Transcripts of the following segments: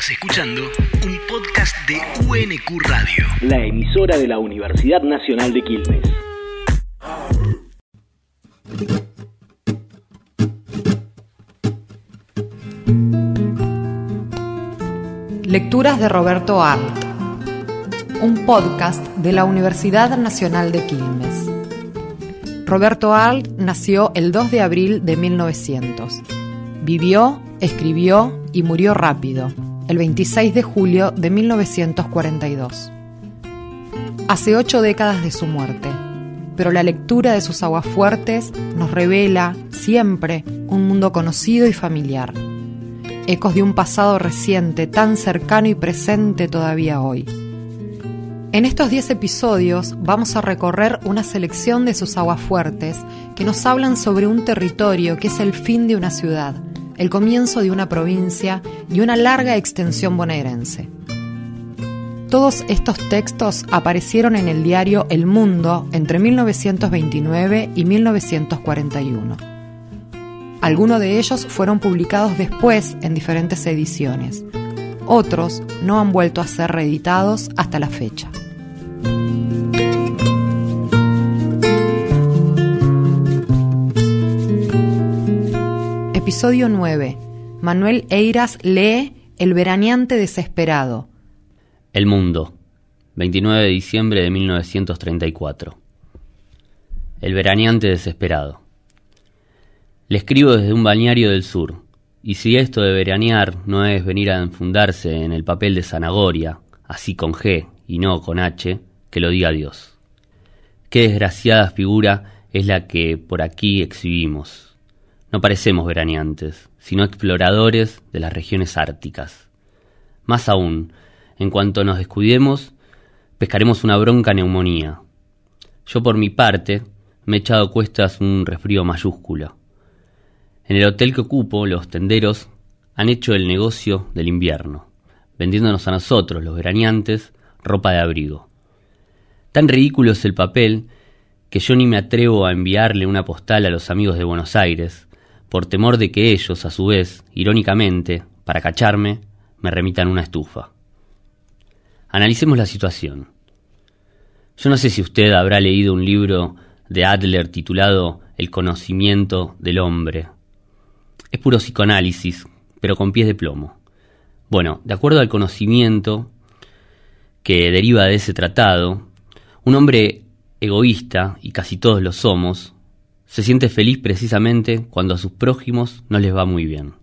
Estás escuchando un podcast de UNQ Radio. La emisora de la Universidad Nacional de Quilmes. Lecturas de Roberto Arlt. Un podcast de la Universidad Nacional de Quilmes. Roberto Arlt nació el 2 de abril de 1900. Vivió, escribió y murió rápido, el 26 de julio de 1942. Hace ocho décadas de su muerte, pero la lectura de sus aguafuertes nos revela siempre un mundo conocido y familiar, ecos de un pasado reciente tan cercano y presente todavía hoy. En estos 10 episodios vamos a recorrer una selección de sus aguafuertes que nos hablan sobre un territorio que es el fin de una ciudad, el comienzo de una provincia y una larga extensión bonaerense. Todos estos textos aparecieron en el diario El Mundo entre 1929 y 1941. Algunos de ellos fueron publicados después en diferentes ediciones. Otros no han vuelto a ser reeditados hasta la fecha. Episodio 9. Manuel Eiras lee El veraneante desesperado. El Mundo, 29 de diciembre de 1934. El veraneante desesperado. Le escribo desde un balneario del sur, y si esto de veranear no es venir a enfundarse en el papel de zanahoria, así con G y no con H, que lo diga Dios. Qué desgraciada figura es la que por aquí exhibimos no parecemos veraneantes, sino exploradores de las regiones árticas. Más aún, en cuanto nos descuidemos, pescaremos una bronca neumonía. Yo por mi parte me he echado cuestas un resfrío mayúsculo. En el hotel que ocupo, los tenderos han hecho el negocio del invierno, vendiéndonos a nosotros, los veraneantes, ropa de abrigo. Tan ridículo es el papel que yo ni me atrevo a enviarle una postal a los amigos de Buenos Aires, por temor de que ellos, a su vez, irónicamente, para cacharme, me remitan una estufa. Analicemos la situación. Yo no sé si usted habrá leído un libro de Adler titulado El conocimiento del hombre. Es puro psicoanálisis, pero con pies de plomo. Bueno, de acuerdo al conocimiento que deriva de ese tratado, un hombre egoísta, y casi todos lo somos, se siente feliz precisamente cuando a sus prójimos no les va muy bien.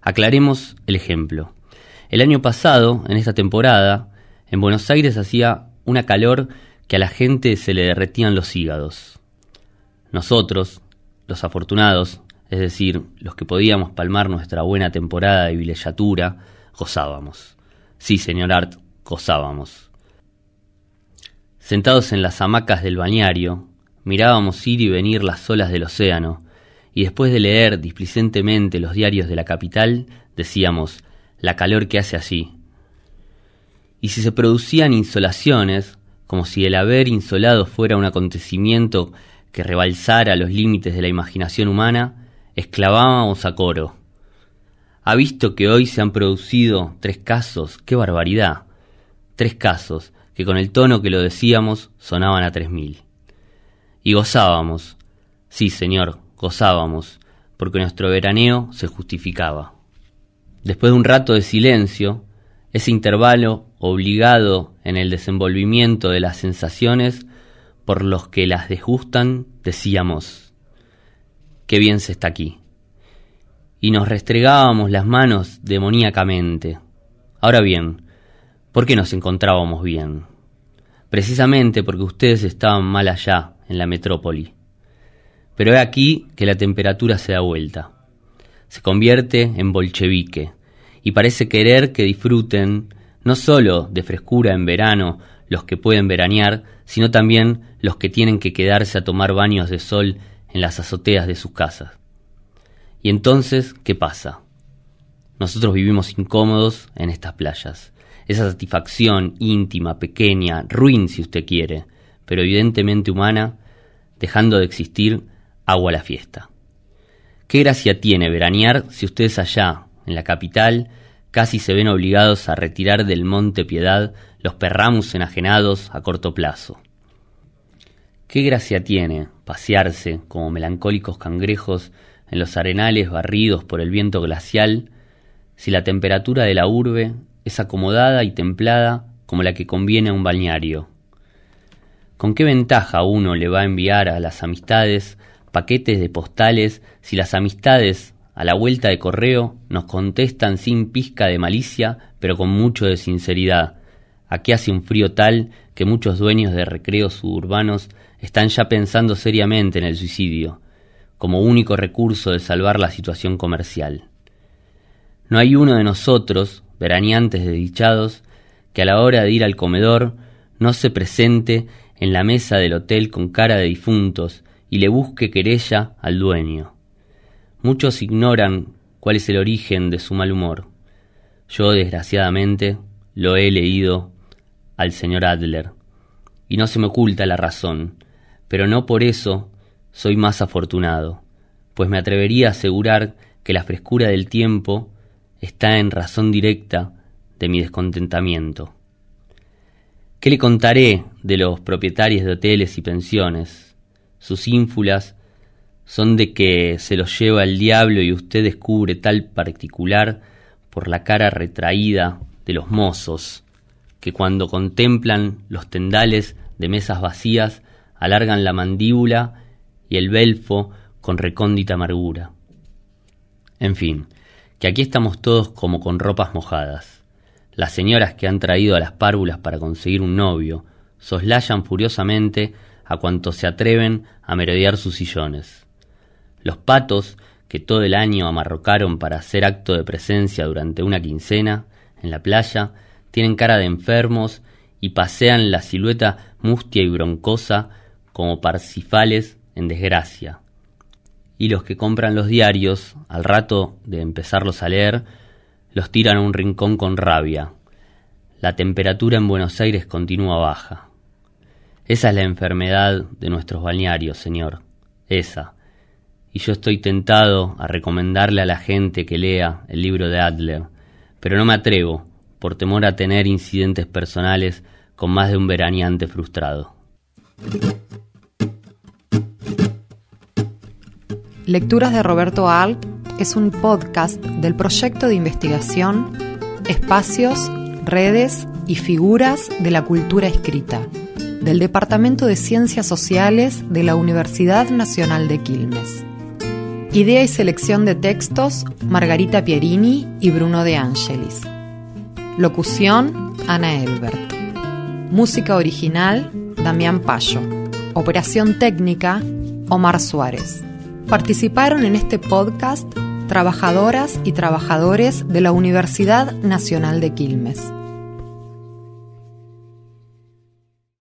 Aclaremos el ejemplo. El año pasado, en esta temporada, en Buenos Aires hacía una calor que a la gente se le derretían los hígados. Nosotros, los afortunados, es decir, los que podíamos palmar nuestra buena temporada de villellatura, gozábamos. Sí, señor Art, gozábamos. Sentados en las hamacas del bañario, Mirábamos ir y venir las olas del océano, y después de leer displicentemente los diarios de la capital, decíamos, la calor que hace allí. Y si se producían insolaciones, como si el haber insolado fuera un acontecimiento que rebalsara los límites de la imaginación humana, exclamábamos a coro. Ha visto que hoy se han producido tres casos, qué barbaridad. Tres casos, que con el tono que lo decíamos sonaban a tres mil. Y gozábamos, sí señor, gozábamos, porque nuestro veraneo se justificaba. Después de un rato de silencio, ese intervalo obligado en el desenvolvimiento de las sensaciones por los que las desgustan, decíamos, qué bien se está aquí. Y nos restregábamos las manos demoníacamente. Ahora bien, ¿por qué nos encontrábamos bien? Precisamente porque ustedes estaban mal allá, en la metrópoli. Pero he aquí que la temperatura se da vuelta. Se convierte en bolchevique y parece querer que disfruten no solo de frescura en verano los que pueden veranear, sino también los que tienen que quedarse a tomar baños de sol en las azoteas de sus casas. Y entonces, ¿qué pasa? Nosotros vivimos incómodos en estas playas. Esa satisfacción íntima, pequeña, ruin si usted quiere, pero evidentemente humana, dejando de existir agua a la fiesta. ¿Qué gracia tiene veranear si ustedes allá, en la capital, casi se ven obligados a retirar del monte Piedad los perramus enajenados a corto plazo. Qué gracia tiene pasearse como melancólicos cangrejos en los arenales barridos por el viento glacial si la temperatura de la urbe es acomodada y templada como la que conviene a un balneario. ¿Con qué ventaja uno le va a enviar a las amistades paquetes de postales si las amistades a la vuelta de correo nos contestan sin pizca de malicia, pero con mucho de sinceridad? Aquí hace un frío tal que muchos dueños de recreos suburbanos están ya pensando seriamente en el suicidio, como único recurso de salvar la situación comercial. No hay uno de nosotros, veraneantes desdichados, que a la hora de ir al comedor no se presente en la mesa del hotel con cara de difuntos y le busque querella al dueño. Muchos ignoran cuál es el origen de su mal humor. Yo, desgraciadamente, lo he leído al señor Adler, y no se me oculta la razón, pero no por eso soy más afortunado, pues me atrevería a asegurar que la frescura del tiempo está en razón directa de mi descontentamiento. ¿Qué le contaré de los propietarios de hoteles y pensiones? Sus ínfulas son de que se los lleva el diablo y usted descubre tal particular por la cara retraída de los mozos, que cuando contemplan los tendales de mesas vacías alargan la mandíbula y el belfo con recóndita amargura. En fin, que aquí estamos todos como con ropas mojadas. Las señoras que han traído a las párvulas para conseguir un novio soslayan furiosamente a cuantos se atreven a merodear sus sillones. Los patos, que todo el año amarrocaron para hacer acto de presencia durante una quincena en la playa, tienen cara de enfermos y pasean la silueta mustia y broncosa como parcifales en desgracia. Y los que compran los diarios, al rato de empezarlos a leer, los tiran a un rincón con rabia. La temperatura en Buenos Aires continúa baja. Esa es la enfermedad de nuestros balnearios, señor. Esa. Y yo estoy tentado a recomendarle a la gente que lea el libro de Adler, pero no me atrevo, por temor a tener incidentes personales con más de un veraneante frustrado. Lecturas de Roberto Alt es un podcast del proyecto de investigación Espacios, Redes y Figuras de la Cultura Escrita del Departamento de Ciencias Sociales de la Universidad Nacional de Quilmes. Idea y selección de textos Margarita Pierini y Bruno de Angelis. Locución Ana Elbert. Música original Damián Payo. Operación técnica Omar Suárez. Participaron en este podcast trabajadoras y trabajadores de la Universidad Nacional de Quilmes.